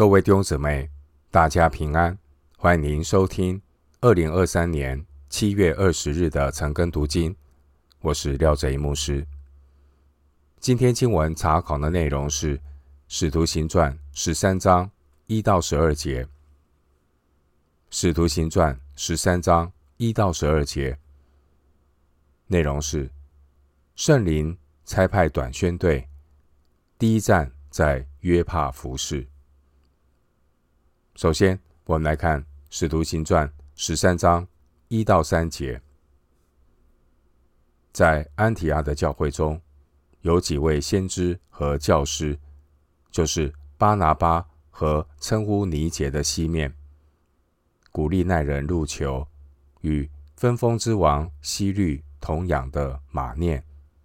各位弟兄姊妹，大家平安！欢迎您收听二零二三年七月二十日的晨更读经。我是廖哲一牧师。今天经文查考的内容是《使徒行传》十三章一到十二节，《使徒行传》十三章一到十二节内容是圣灵差派短宣队，第一站在约帕服事。首先，我们来看《使徒行传》十三章一到三节。在安提阿的教会中，有几位先知和教师，就是巴拿巴和称呼尼杰的西面、古利奈人路求与分封之王西律同养的马念，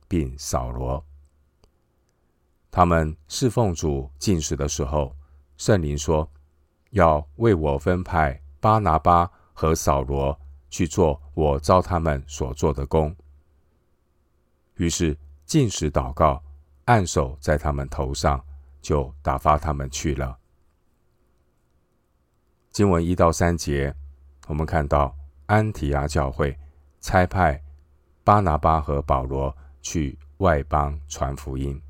并扫罗。他们侍奉主进食的时候，圣灵说。要为我分派巴拿巴和扫罗去做我召他们所做的工。于是禁食祷告，按手在他们头上，就打发他们去了。经文一到三节，我们看到安提阿教会差派巴拿巴和保罗去外邦传福音。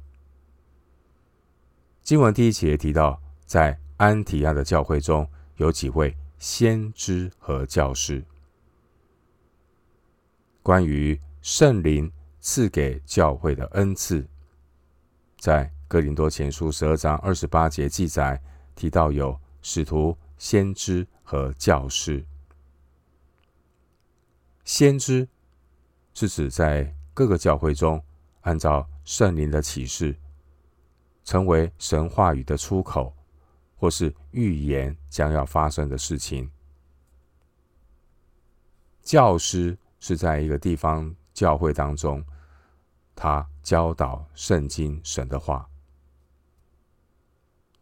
经文第一节提到在。安提亚的教会中有几位先知和教师。关于圣灵赐给教会的恩赐，在哥林多前书十二章二十八节记载，提到有使徒、先知和教师。先知是指在各个教会中，按照圣灵的启示，成为神话语的出口。或是预言将要发生的事情。教师是在一个地方教会当中，他教导圣经神的话。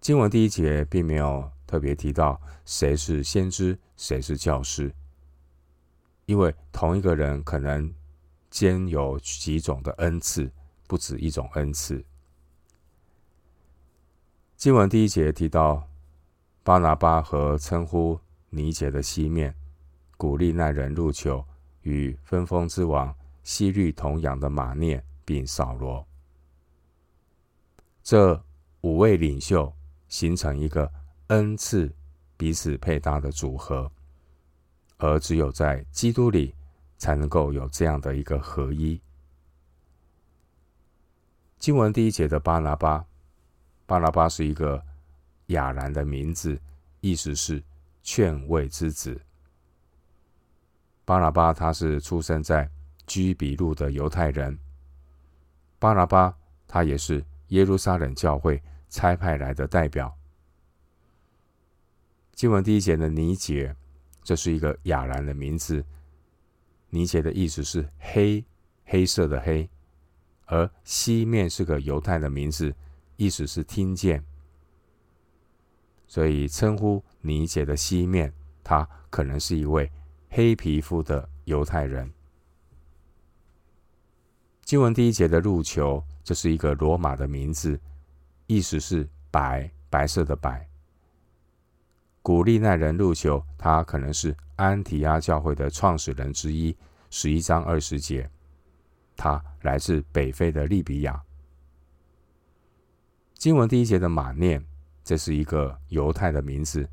经文第一节并没有特别提到谁是先知，谁是教师，因为同一个人可能兼有几种的恩赐，不止一种恩赐。经文第一节提到巴拿巴和称呼尼杰的西面、古利奈人入球与分封之王西律同养的马涅，并扫罗，这五位领袖形成一个恩赐彼此配搭的组合，而只有在基督里才能够有这样的一个合一。经文第一节的巴拿巴。巴拿巴是一个亚兰的名字，意思是劝慰之子。巴拿巴他是出生在居比路的犹太人。巴拿巴他也是耶路撒冷教会差派来的代表。经文第一节的尼结，这是一个亚兰的名字，尼结的意思是黑，黑色的黑，而西面是个犹太的名字。意思是听见，所以称呼尼结的西面，他可能是一位黑皮肤的犹太人。经文第一节的路求，这是一个罗马的名字，意思是白，白色的白。古利奈人路求，他可能是安提阿教会的创始人之一，十一章二十节，他来自北非的利比亚。经文第一节的马念，这是一个犹太的名字，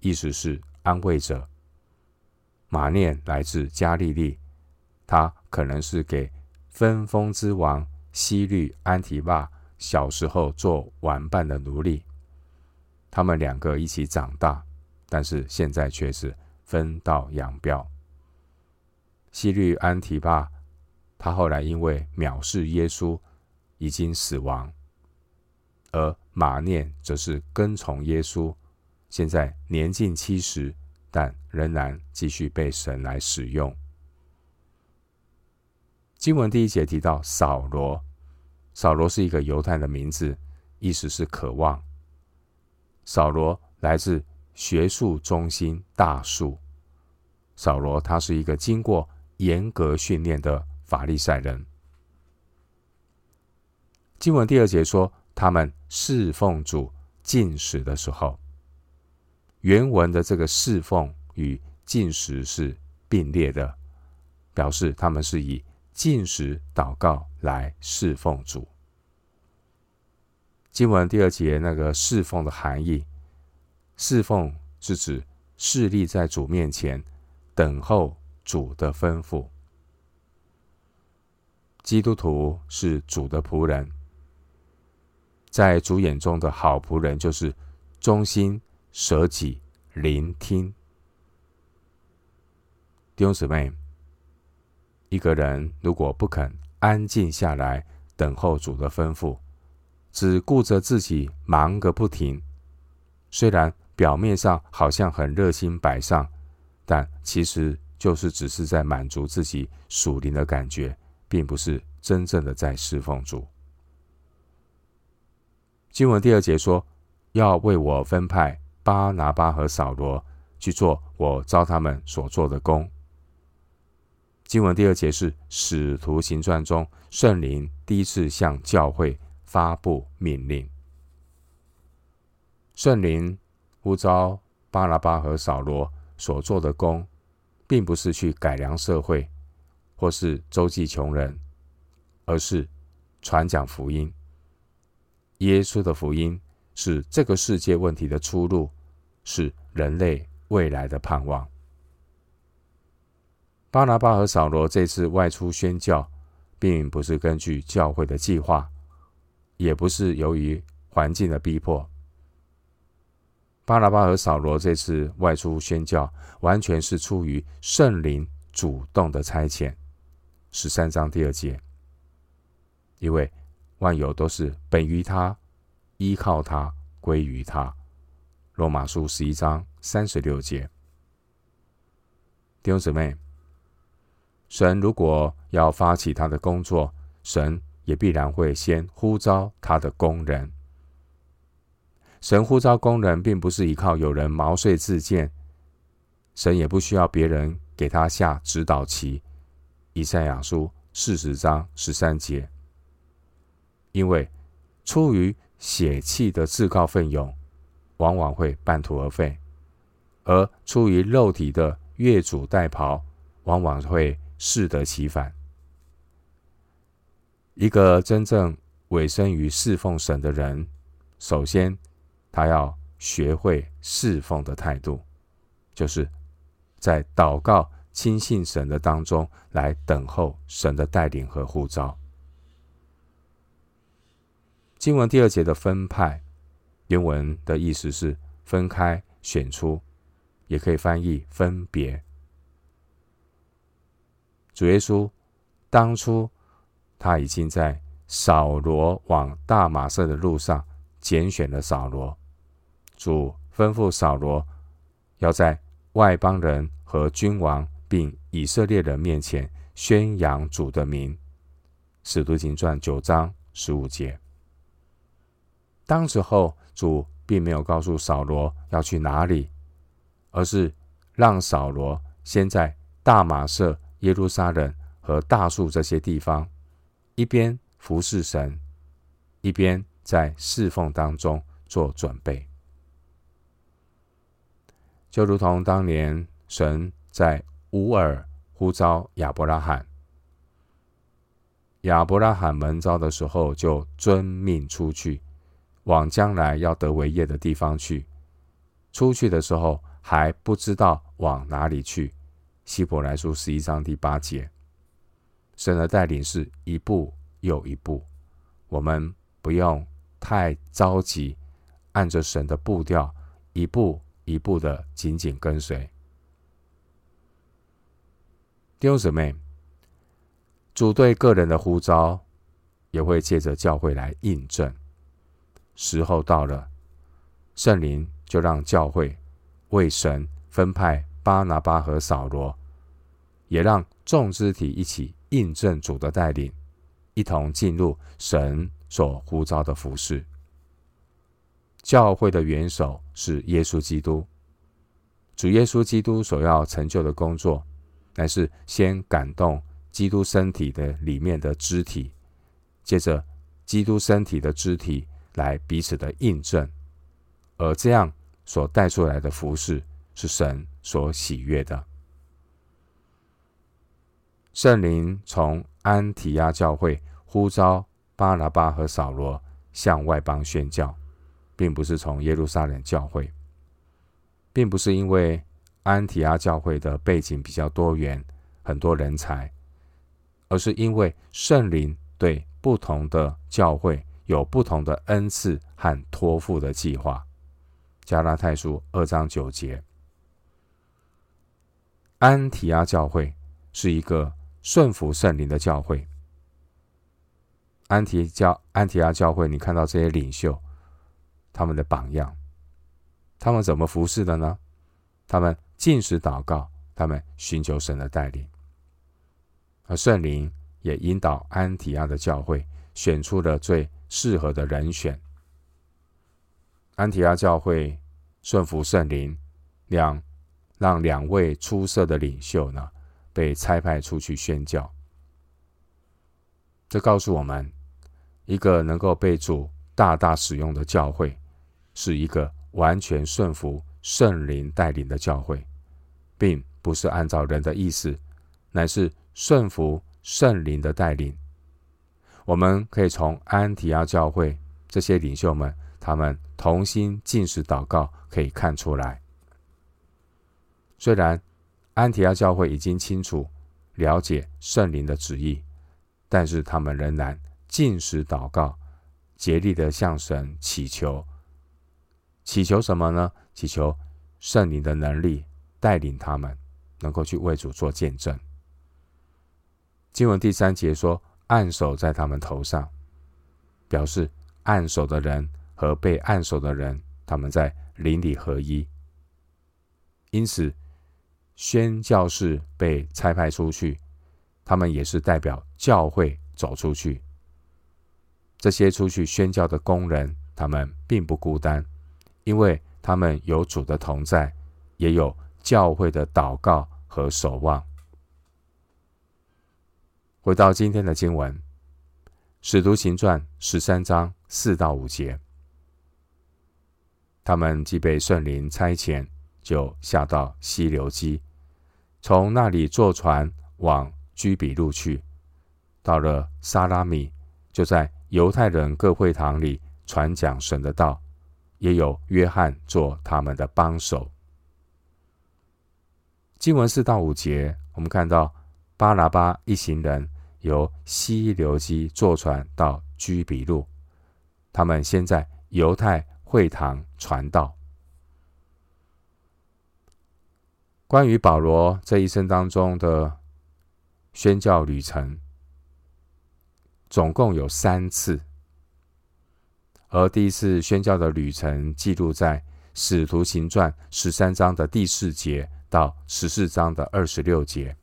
意思是安慰者。马念来自加利利，他可能是给分封之王希律安提帕小时候做玩伴的奴隶。他们两个一起长大，但是现在却是分道扬镳。希律安提帕，他后来因为藐视耶稣，已经死亡。而马念则是跟从耶稣，现在年近七十，但仍然继续被神来使用。经文第一节提到扫罗，扫罗是一个犹太的名字，意思是渴望。扫罗来自学术中心大数，扫罗他是一个经过严格训练的法利赛人。经文第二节说。他们侍奉主进食的时候，原文的这个侍奉与进食是并列的，表示他们是以进食祷告来侍奉主。经文第二节那个侍奉的含义，侍奉是指侍立在主面前，等候主的吩咐。基督徒是主的仆人，在主眼中的好仆人就是忠心舍己、聆听。弟兄姊妹，一个人如果不肯安静下来等候主的吩咐，只顾着自己忙个不停，虽然表面上好像很热心摆上，但其实就是只是在满足自己属灵的感觉，并不是真正的在侍奉主。经文第二节说，要为我分派巴拿巴和扫罗去做我召他们所做的工。经文第二节是《使徒行传》中圣灵第一次向教会发布命令。圣灵呼召巴拿巴和扫罗所做的工，并不是去改良社会，或是周济穷人，而是传讲福音。耶稣的福音是这个世界问题的出路，是人类未来的盼望。巴拿巴和扫罗这次外出宣教，并不是根据教会的计划，也不是由于环境的逼迫。巴拿巴和扫罗这次外出宣教，完全是出于圣灵主动的差遣。十三章第二节，因为万有都是本于他，依靠他，归于他。罗马书十一章三十六节，弟兄姊妹。神如果要发起他的工作，神也必然会先呼召他的工人。神呼召工人，并不是依靠有人毛遂自荐，神也不需要别人给他下指导棋。以赛亚书四十章十三节，因为出于血气的自告奋勇，往往会半途而废；而出于肉体的越俎代庖，往往会。适得其反。一个真正委身于侍奉神的人，首先他要学会侍奉的态度，就是在祷告、亲信神的当中来等候神的带领和呼召。经文第二节的分派，原文的意思是分开、选出，也可以翻译分别。主耶稣当初他已经在扫罗往大马色的路上拣选了扫罗。主吩咐扫罗要在外邦人和君王并以色列人面前宣扬主的名。使徒行传九章十五节。当时候主并没有告诉扫罗要去哪里，而是让扫罗先在大马色。耶路撒冷和大树这些地方，一边服侍神，一边在侍奉当中做准备，就如同当年神在乌尔呼召亚伯拉罕，亚伯拉罕蒙召的时候，就遵命出去，往将来要得为业的地方去。出去的时候还不知道往哪里去。希伯来书十一章第八节，神的带领是一步又一步，我们不用太着急，按着神的步调，一步一步的紧紧跟随。弟兄姊妹，主对个人的呼召，也会借着教会来印证。时候到了，圣灵就让教会为神分派巴拿巴和扫罗。也让众肢体一起印证主的带领，一同进入神所呼召的服饰。教会的元首是耶稣基督，主耶稣基督所要成就的工作，乃是先感动基督身体的里面的肢体，接着基督身体的肢体来彼此的印证，而这样所带出来的服事是神所喜悦的。圣灵从安提阿教会呼召巴拿巴和扫罗向外邦宣教，并不是从耶路撒冷教会，并不是因为安提阿教会的背景比较多元，很多人才，而是因为圣灵对不同的教会有不同的恩赐和托付的计划。加拉太书二章九节，安提阿教会是一个顺服圣灵的教会。安提教安提阿教会，你看到这些领袖，他们的榜样，他们怎么服侍的呢？他们进食祷告，他们寻求神的带领，而圣灵也引导安提阿的教会选出了最适合的人选。安提阿教会顺服圣灵，两让两位出色的领袖呢，被差派出去宣教。这告诉我们，一个能够被主大大使用的教会，是一个完全顺服圣灵带领的教会，并不是按照人的意思，乃是顺服圣灵的带领。我们可以从安提阿教会这些领袖们。他们同心禁食祷告，可以看出来。虽然安提阿教会已经清楚了解圣灵的旨意，但是他们仍然禁食祷告，竭力的向神祈求。祈求什么呢？祈求圣灵的能力带领他们，能够去为主做见证。经文第三节说：“按手在他们头上”，表示按手的人。和被按手的人，他们在灵里合一。因此，宣教士被差派出去，他们也是代表教会走出去。这些出去宣教的工人，他们并不孤单，因为他们有主的同在，也有教会的祷告和守望。回到今天的经文，《使徒行传》十三章四到五节。他们既被圣灵差遣，就下到西流基，从那里坐船往居比路去。到了撒拉米，就在犹太人各会堂里传讲神的道，也有约翰做他们的帮手。经文四到五节，我们看到巴拿巴一行人由西流基坐船到居比路，他们先在犹太。会堂传道。关于保罗这一生当中的宣教旅程，总共有三次，而第一次宣教的旅程记录在《使徒行传》十三章的第四节到十四章的二十六节。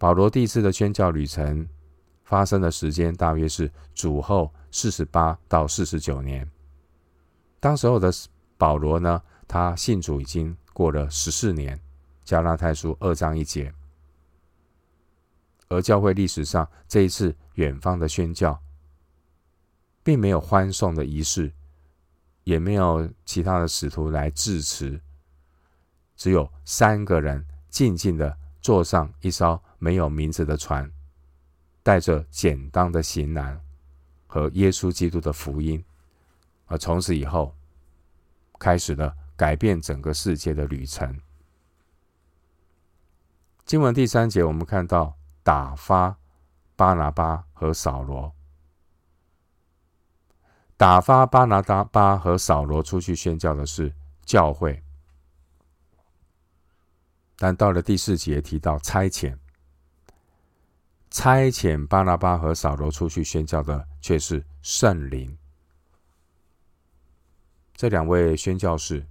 保罗第一次的宣教旅程发生的时间大约是主后。四十八到四十九年，当时候的保罗呢，他信主已经过了十四年。加拉太书二章一节，而教会历史上这一次远方的宣教，并没有欢送的仪式，也没有其他的使徒来致辞，只有三个人静静的坐上一艘没有名字的船，带着简单的行囊。和耶稣基督的福音，而从此以后，开始了改变整个世界的旅程。经文第三节，我们看到打发巴拿巴和扫罗，打发巴拿巴和扫罗出去宣教的是教会，但到了第四节提到差遣。差遣巴拿巴和扫罗出去宣教的却是圣灵。这两位宣教士，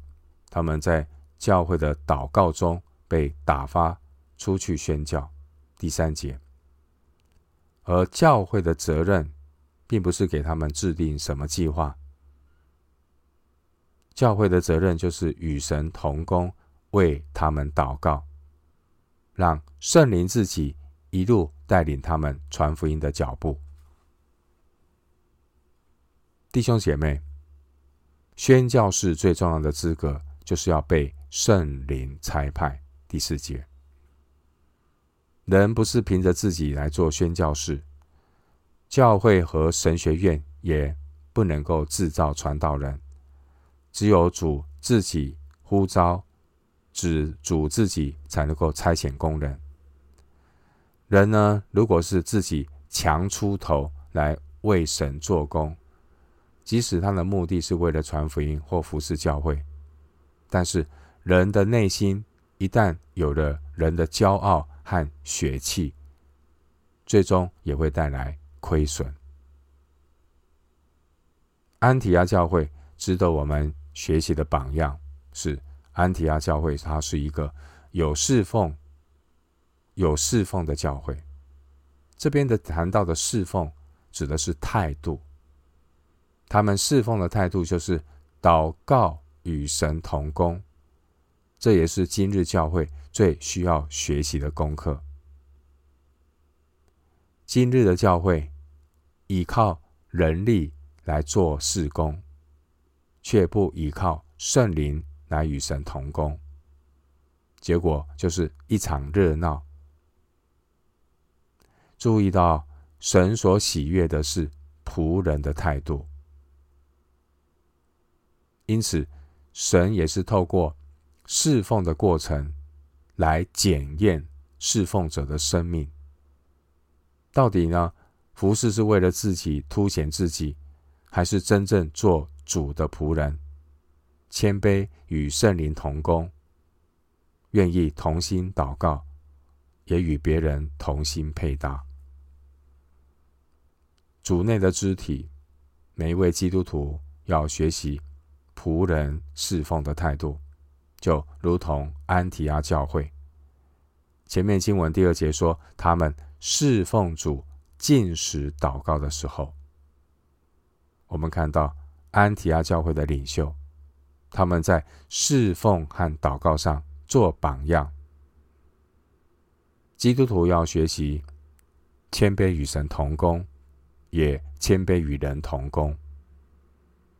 他们在教会的祷告中被打发出去宣教。第三节，而教会的责任，并不是给他们制定什么计划。教会的责任就是与神同工，为他们祷告，让圣灵自己一路。带领他们传福音的脚步，弟兄姐妹，宣教士最重要的资格就是要被圣灵差派。第四节，人不是凭着自己来做宣教士，教会和神学院也不能够制造传道人，只有主自己呼召，只主自己才能够差遣工人。人呢，如果是自己强出头来为神做工，即使他的目的是为了传福音或服侍教会，但是人的内心一旦有了人的骄傲和血气，最终也会带来亏损。安提阿教会值得我们学习的榜样是安提阿教会，它是一个有侍奉。有侍奉的教会，这边的谈到的侍奉指的是态度。他们侍奉的态度就是祷告与神同工，这也是今日教会最需要学习的功课。今日的教会依靠人力来做事工，却不依靠圣灵来与神同工，结果就是一场热闹。注意到，神所喜悦的是仆人的态度，因此，神也是透过侍奉的过程来检验侍奉者的生命。到底呢？服侍是为了自己凸显自己，还是真正做主的仆人？谦卑与圣灵同工，愿意同心祷告，也与别人同心配搭。主内的肢体，每一位基督徒要学习仆人侍奉的态度，就如同安提阿教会。前面经文第二节说，他们侍奉主禁食祷告的时候，我们看到安提阿教会的领袖，他们在侍奉和祷告上做榜样。基督徒要学习谦卑与神同工。也谦卑与人同工，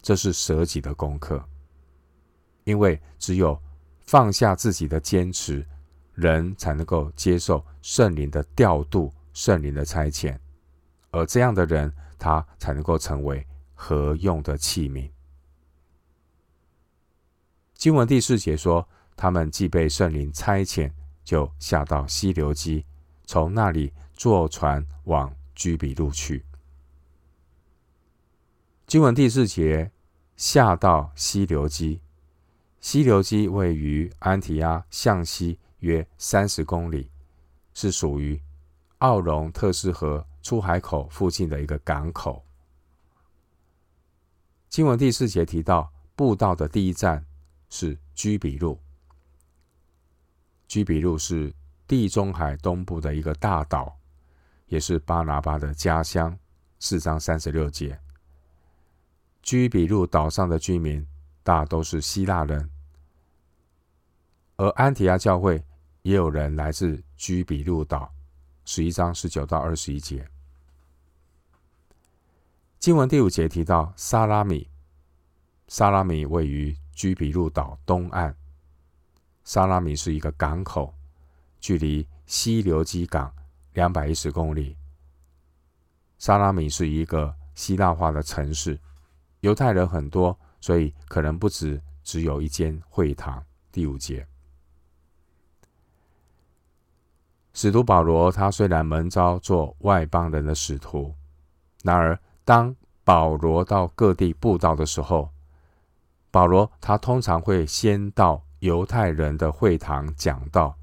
这是舍己的功课。因为只有放下自己的坚持，人才能够接受圣灵的调度、圣灵的差遣，而这样的人，他才能够成为合用的器皿。经文第四节说，他们既被圣灵差遣，就下到溪流基，从那里坐船往居比路去。经文第四节，下到西流基，西流基位于安提阿向西约三十公里，是属于奥容特斯河出海口附近的一个港口。经文第四节提到，步道的第一站是居比路。居比路是地中海东部的一个大岛，也是巴拿巴的家乡。四章三十六节。居比路岛上的居民大都是希腊人，而安提阿教会也有人来自居比路岛。十一章十九到二十一节，经文第五节提到萨拉米，萨拉米位于居比路岛东岸。萨拉米是一个港口，距离西流基港两百一十公里。萨拉米是一个希腊化的城市。犹太人很多，所以可能不止只有一间会堂。第五节，使徒保罗他虽然蒙召做外邦人的使徒，然而当保罗到各地布道的时候，保罗他通常会先到犹太人的会堂讲道，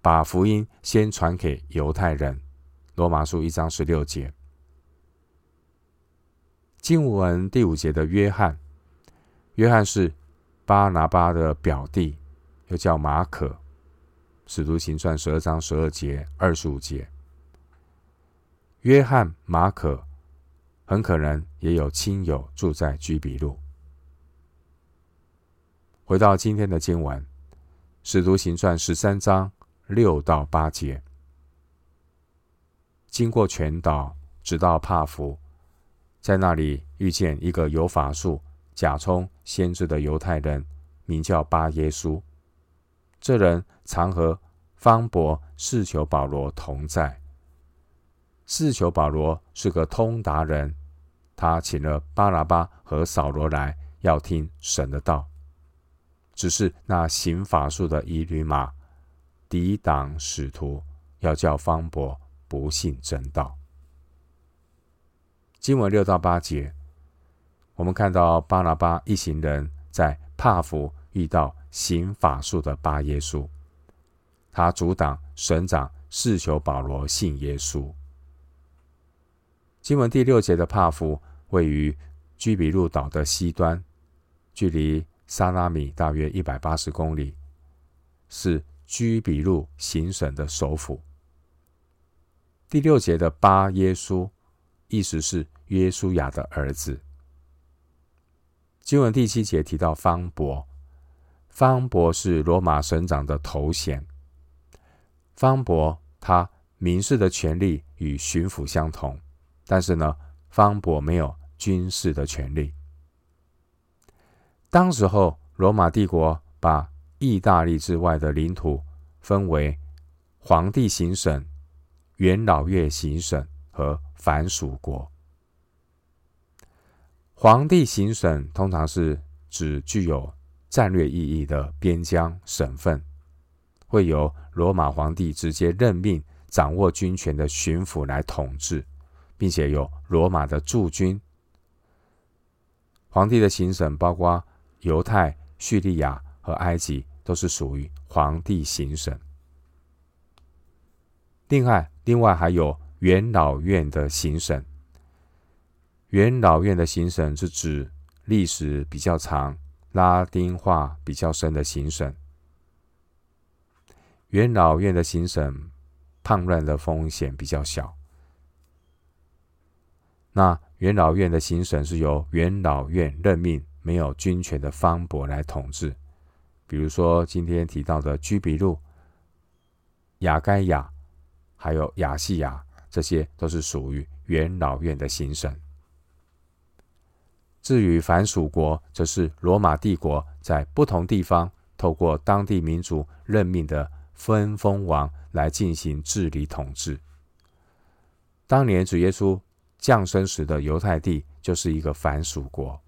把福音先传给犹太人。罗马书一章十六节。经文第五节的约翰，约翰是巴拿巴的表弟，又叫马可。使徒行传十二章十二节、二十五节，约翰、马可很可能也有亲友住在居比路。回到今天的经文，使徒行传十三章六到八节，经过全岛，直到帕福。在那里遇见一个有法术、假充先知的犹太人，名叫巴耶稣。这人常和方伯、士求保罗同在。士求保罗是个通达人，他请了巴拿巴和扫罗来，要听神的道。只是那行法术的以吕马抵挡使徒，要叫方伯不信真道。经文六到八节，我们看到巴拿巴一行人在帕福遇到行法术的巴耶稣，他阻挡省长士求保罗信耶稣。经文第六节的帕福位于居比路岛的西端，距离沙拉米大约一百八十公里，是居比路行省的首府。第六节的巴耶稣，意思是约书亚的儿子。经文第七节提到方伯，方伯是罗马省长的头衔。方伯他民事的权利与巡抚相同，但是呢，方伯没有军事的权利。当时候，罗马帝国把意大利之外的领土分为皇帝行省、元老院行省和藩属国。皇帝行省通常是指具有战略意义的边疆省份，会由罗马皇帝直接任命掌握军权的巡抚来统治，并且有罗马的驻军。皇帝的行省包括。犹太、叙利亚和埃及都是属于皇帝行省。另外，另外还有元老院的行省。元老院的行省是指历史比较长、拉丁化比较深的行省。元老院的行省叛乱的风险比较小。那元老院的行省是由元老院任命。没有军权的方伯来统治，比如说今天提到的居比路、亚该亚，还有亚细亚，这些都是属于元老院的行省。至于凡属国，则是罗马帝国在不同地方透过当地民族任命的分封王来进行治理统治。当年主耶稣降生时的犹太地就是一个凡属国。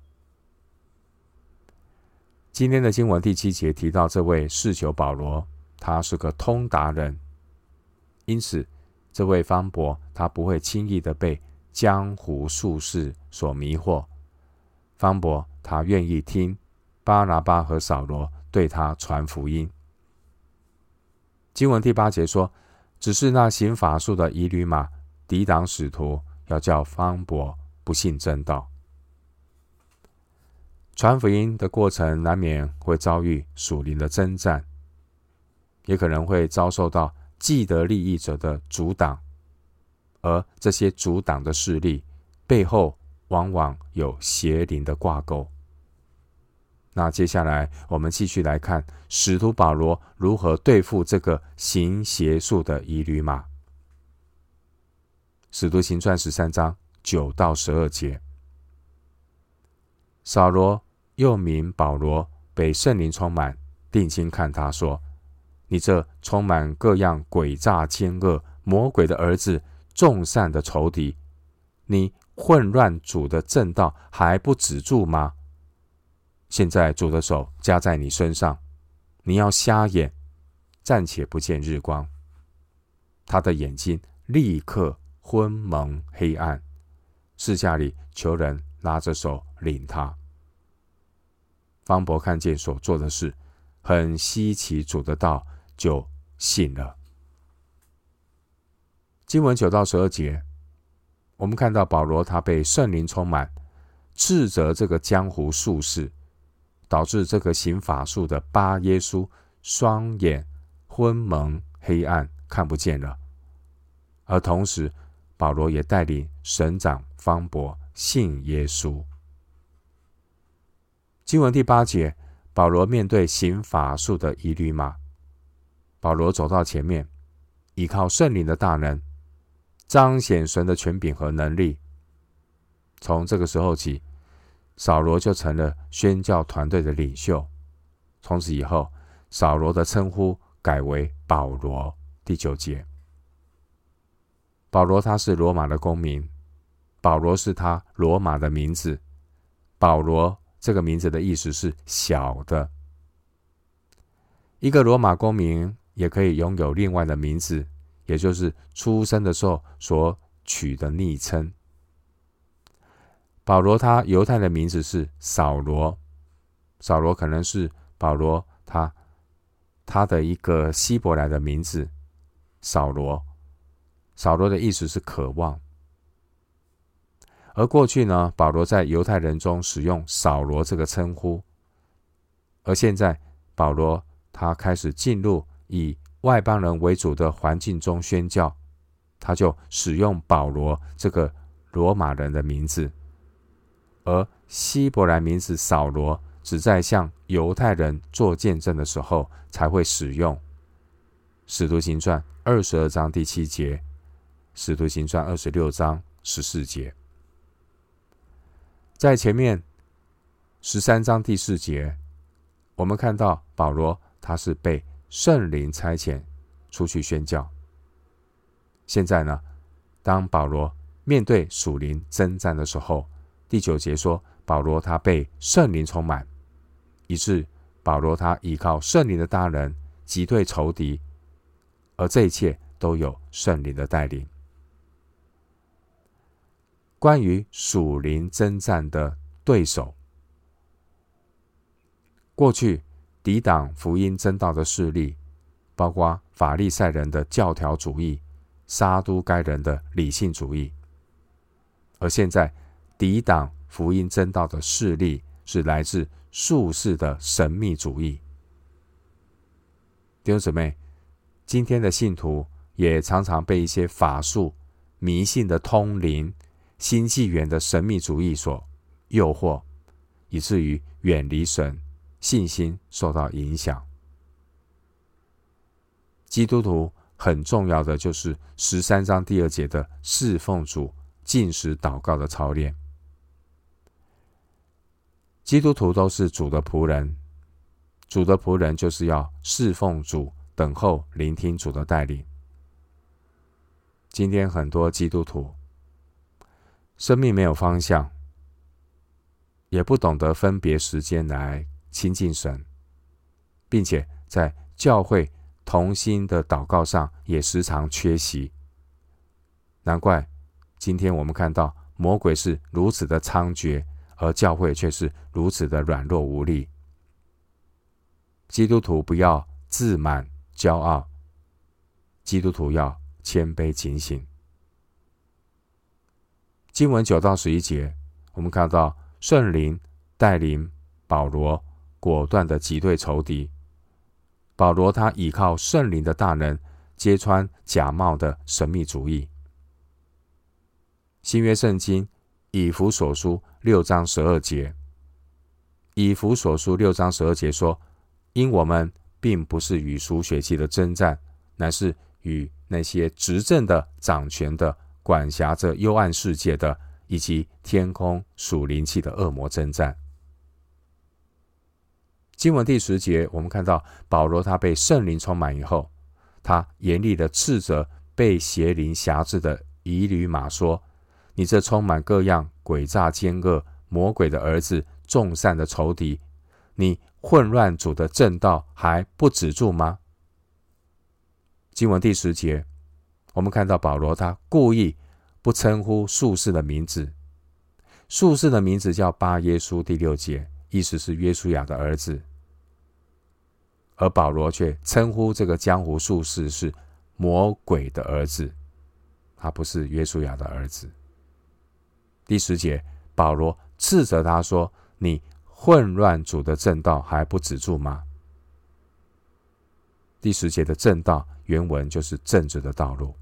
今天的经文第七节提到这位士求保罗，他是个通达人，因此这位方伯他不会轻易的被江湖术士所迷惑。方伯他愿意听巴拿巴和扫罗对他传福音。经文第八节说，只是那行法术的以吕马抵挡使徒，要叫方伯不信正道。传福音的过程难免会遭遇属灵的征战，也可能会遭受到既得利益者的阻挡，而这些阻挡的势力背后往往有邪灵的挂钩。那接下来我们继续来看使徒保罗如何对付这个行邪术的以吕马。使徒行传十三章九到十二节，扫罗。又名保罗，被圣灵充满，定睛看他说：“你这充满各样诡诈奸恶魔鬼的儿子，众善的仇敌，你混乱主的正道还不止住吗？现在主的手加在你身上，你要瞎眼，暂且不见日光。他的眼睛立刻昏蒙黑暗，四下里求人拉着手领他。”方伯看见所做的事，很稀奇主的道，就信了。经文九到十二节，我们看到保罗他被圣灵充满，斥责这个江湖术士，导致这个行法术的巴耶稣双眼昏蒙黑暗，看不见了。而同时，保罗也带领省长方伯信耶稣。经文第八节，保罗面对行法术的以吕马，保罗走到前面，依靠圣灵的大能，彰显神的权柄和能力。从这个时候起，扫罗就成了宣教团队的领袖。从此以后，扫罗的称呼改为保罗。第九节，保罗他是罗马的公民，保罗是他罗马的名字。保罗这个名字的意思是小的。一个罗马公民也可以拥有另外的名字，也就是出生的时候所取的昵称。保罗他犹太的名字是扫罗，扫罗可能是保罗他他的一个希伯来的名字，扫罗。扫罗的意思是渴望。而过去呢，保罗在犹太人中使用扫罗这个称呼，而现在保罗他开始进入以外邦人为主的环境中宣教，他就使用保罗这个罗马人的名字，而希伯来名字扫罗只在向犹太人做见证的时候才会使用。使徒行传二十二章第七节，使徒行传二十六章十四节。在前面十三章第四节，我们看到保罗他是被圣灵差遣出去宣教。现在呢，当保罗面对属灵征战的时候，第九节说保罗他被圣灵充满，以致保罗他依靠圣灵的大能击退仇敌，而这一切都有圣灵的带领。关于属灵征战的对手，过去抵挡福音真道的势力，包括法利赛人的教条主义、撒都该人的理性主义；而现在抵挡福音真道的势力，是来自术士的神秘主义。弟兄姊妹，今天的信徒也常常被一些法术、迷信的通灵。新纪元的神秘主义所诱惑，以至于远离神，信心受到影响。基督徒很重要的就是十三章第二节的侍奉主、进食祷告的操练。基督徒都是主的仆人，主的仆人就是要侍奉主，等候聆听主的带领。今天很多基督徒。生命没有方向，也不懂得分别时间来亲近神，并且在教会同心的祷告上也时常缺席。难怪今天我们看到魔鬼是如此的猖獗，而教会却是如此的软弱无力。基督徒不要自满骄傲，基督徒要谦卑警醒。经文九到十一节，我们看到圣灵带领保罗果断的击退仇敌。保罗他倚靠圣灵的大能，揭穿假冒的神秘主义。新约圣经以弗所书六章十二节，以弗所书六章十二节说：“因我们并不是与属血气的争战，乃是与那些执政的、掌权的。”管辖着幽暗世界的，以及天空属灵气的恶魔征战。经文第十节，我们看到保罗他被圣灵充满以后，他严厉的斥责被邪灵辖制的以吕马说：“你这充满各样诡诈奸恶魔鬼的儿子，众善的仇敌，你混乱主的正道还不止住吗？”经文第十节。我们看到保罗，他故意不称呼术士的名字。术士的名字叫巴耶稣，第六节，意思是约书亚的儿子。而保罗却称呼这个江湖术士是魔鬼的儿子，他不是约书亚的儿子。第十节，保罗斥责他说：“你混乱主的正道还不止住吗？”第十节的正道原文就是正直的道路。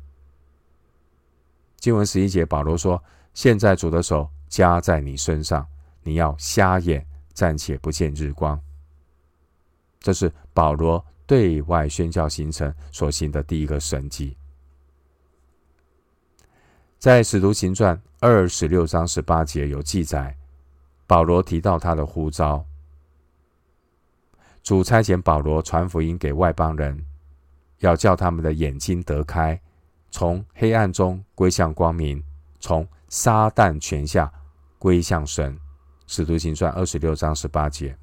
经文十一节，保罗说：“现在主的手加在你身上，你要瞎眼，暂且不见日光。”这是保罗对外宣教行程所行的第一个神迹。在使徒行传二十六章十八节有记载，保罗提到他的呼召，主差遣保罗传福音给外邦人，要叫他们的眼睛得开，从黑暗中归向光明，从撒旦权下归向神。使徒行传二十六章十八节。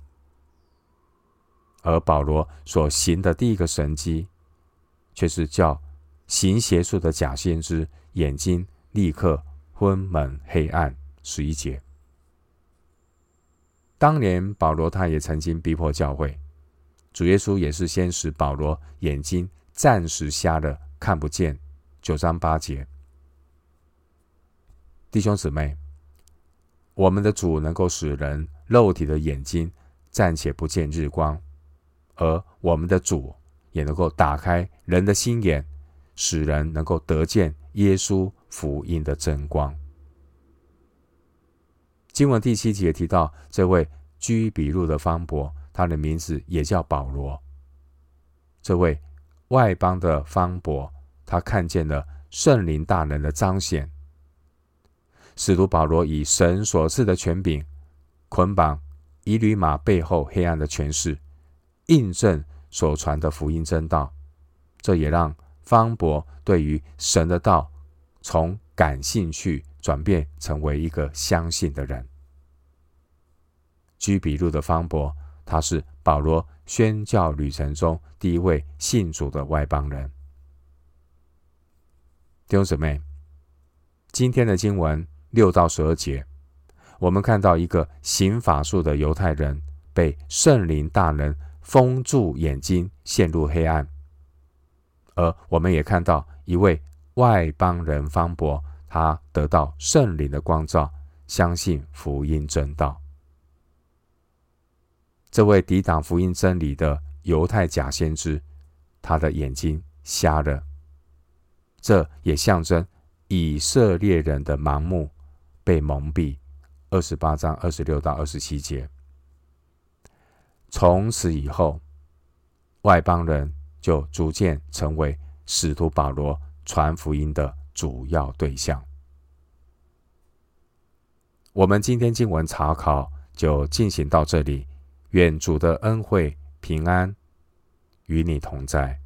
而保罗所行的第一个神迹，却是叫行邪术的假先知眼睛立刻昏蒙黑暗。十一节。当年保罗他也曾经逼迫教会，主耶稣也是先使保罗眼睛暂时瞎了，看不见。九章八节。弟兄姊妹，我们的主能够使人肉体的眼睛暂且不见日光，而我们的主也能够打开人的心眼，使人能够得见耶稣福音的真光。经文第七节提到这位居比路的方伯，他的名字也叫保罗。这位外邦的方伯，他看见了圣灵大能的彰显。使徒保罗以神所赐的权柄，捆绑以吕马背后黑暗的权势，印证所传的福音真道。这也让方博对于神的道从感兴趣。转变成为一个相信的人。居比路的方博，他是保罗宣教旅程中第一位信主的外邦人。弟兄姊妹，今天的经文六到十二节，我们看到一个行法术的犹太人被圣灵大能封住眼睛，陷入黑暗；而我们也看到一位外邦人方伯。他得到圣灵的光照，相信福音真道。这位抵挡福音真理的犹太假先知，他的眼睛瞎了。这也象征以色列人的盲目被蒙蔽。二十八章二十六到二十七节。从此以后，外邦人就逐渐成为使徒保罗传福音的主要对象。我们今天经文查考就进行到这里，愿主的恩惠平安与你同在。